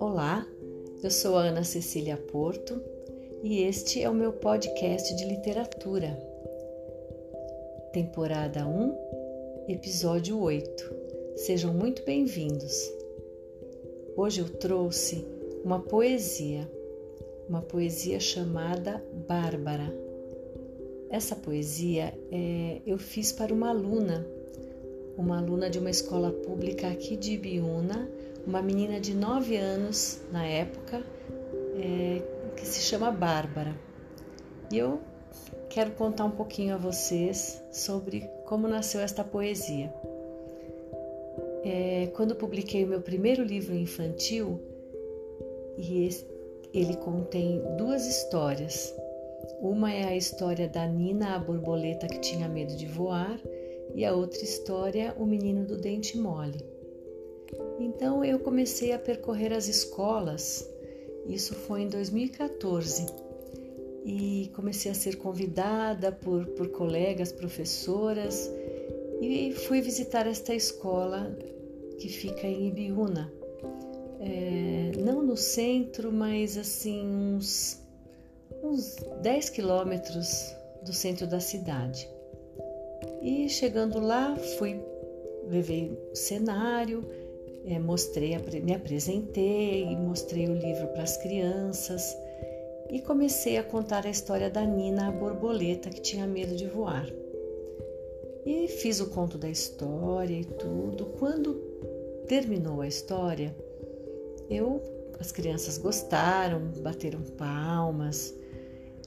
Olá, eu sou Ana Cecília Porto e este é o meu podcast de literatura. Temporada 1, episódio 8. Sejam muito bem-vindos. Hoje eu trouxe uma poesia, uma poesia chamada Bárbara. Essa poesia é, eu fiz para uma aluna, uma aluna de uma escola pública aqui de Ibiúna, uma menina de 9 anos na época, é, que se chama Bárbara. E eu quero contar um pouquinho a vocês sobre como nasceu esta poesia. É, quando publiquei o meu primeiro livro infantil, e ele contém duas histórias. Uma é a história da Nina, a borboleta que tinha medo de voar, e a outra história, o menino do dente mole. Então eu comecei a percorrer as escolas, isso foi em 2014, e comecei a ser convidada por, por colegas, professoras, e fui visitar esta escola que fica em Ibiúna. É, não no centro, mas assim, uns, uns 10 quilômetros do centro da cidade. E chegando lá, fui, levei o cenário, é, mostrei, me apresentei, mostrei o livro para as crianças e comecei a contar a história da Nina, a borboleta que tinha medo de voar. E fiz o conto da história e tudo. Quando terminou a história, eu, as crianças gostaram, bateram palmas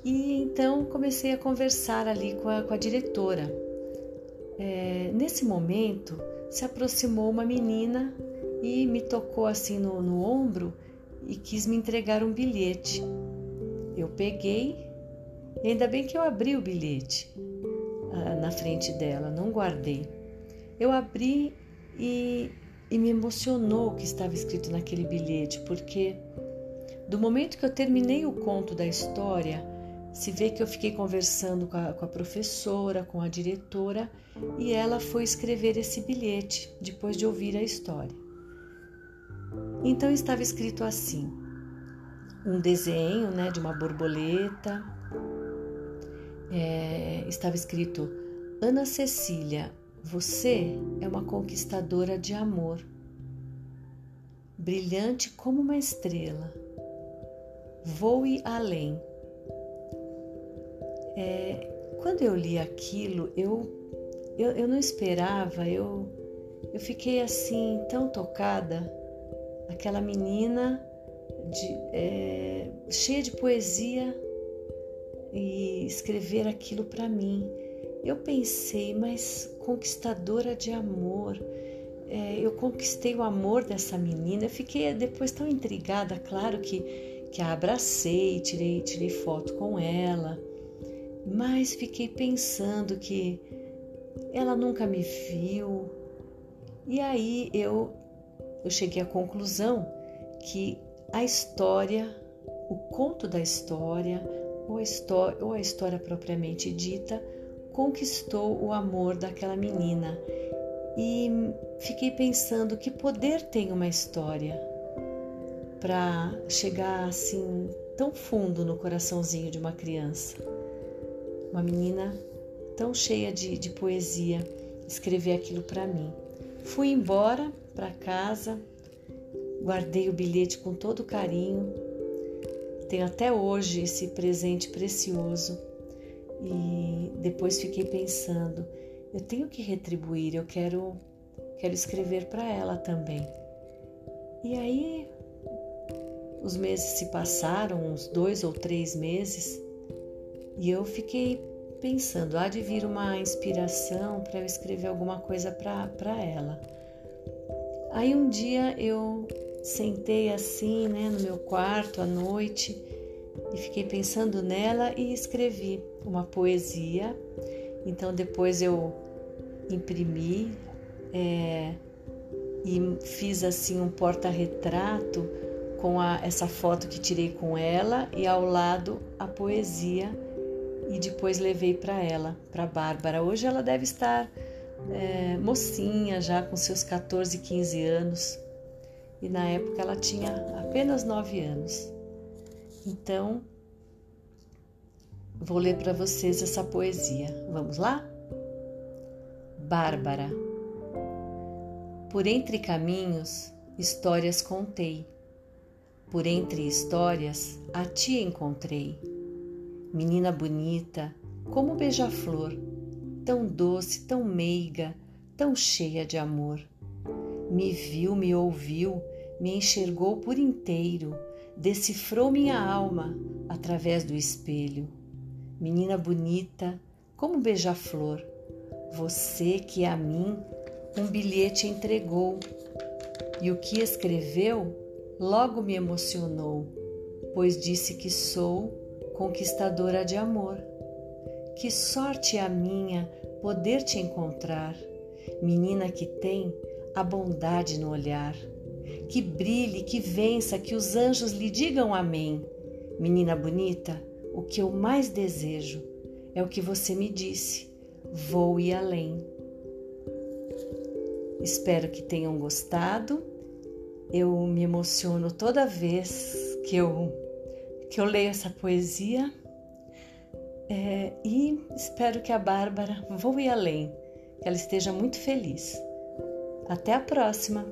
e então comecei a conversar ali com a, com a diretora. É, nesse momento se aproximou uma menina e me tocou assim no, no ombro e quis me entregar um bilhete. Eu peguei, ainda bem que eu abri o bilhete ah, na frente dela, não guardei. Eu abri e, e me emocionou o que estava escrito naquele bilhete, porque do momento que eu terminei o conto da história, se vê que eu fiquei conversando com a, com a, professora, com a diretora, e ela foi escrever esse bilhete depois de ouvir a história. Então estava escrito assim: um desenho né, de uma borboleta. É, estava escrito: Ana Cecília, você é uma conquistadora de amor, brilhante como uma estrela. Voe além. É, quando eu li aquilo, eu, eu, eu não esperava, eu, eu fiquei assim tão tocada aquela menina de, é, cheia de poesia e escrever aquilo para mim. Eu pensei, mas conquistadora de amor, é, eu conquistei o amor dessa menina. Eu fiquei depois tão intrigada, claro que, que a abracei, tirei, tirei foto com ela, mas fiquei pensando que ela nunca me viu. E aí eu eu cheguei à conclusão que a história, o conto da história, ou a história, ou a história propriamente dita, conquistou o amor daquela menina. E fiquei pensando que poder tem uma história para chegar assim tão fundo no coraçãozinho de uma criança. Uma menina tão cheia de, de poesia escrever aquilo para mim. Fui embora para casa, guardei o bilhete com todo carinho. Tenho até hoje esse presente precioso e depois fiquei pensando, eu tenho que retribuir, eu quero quero escrever para ela também. E aí os meses se passaram, uns dois ou três meses, e eu fiquei pensando, há de vir uma inspiração para eu escrever alguma coisa para ela. Aí um dia eu sentei assim, né, no meu quarto à noite e fiquei pensando nela e escrevi uma poesia. Então depois eu imprimi é, e fiz assim um porta-retrato com a, essa foto que tirei com ela e ao lado a poesia e depois levei para ela, para Bárbara. Hoje ela deve estar é, mocinha, já com seus 14, 15 anos. E na época ela tinha apenas 9 anos. Então, vou ler para vocês essa poesia. Vamos lá? Bárbara. Por entre caminhos, histórias contei. Por entre histórias, a ti encontrei. Menina bonita, como beija-flor, tão doce, tão meiga, tão cheia de amor. Me viu, me ouviu, me enxergou por inteiro, decifrou minha alma através do espelho. Menina bonita, como beija-flor, você que a mim um bilhete entregou, e o que escreveu logo me emocionou, pois disse que sou conquistadora de amor. Que sorte a minha poder te encontrar, menina que tem a bondade no olhar. Que brilhe, que vença, que os anjos lhe digam amém. Menina bonita, o que eu mais desejo é o que você me disse: vou ir além. Espero que tenham gostado. Eu me emociono toda vez que eu, que eu leio essa poesia é, e espero que a Bárbara voe além, que ela esteja muito feliz. Até a próxima!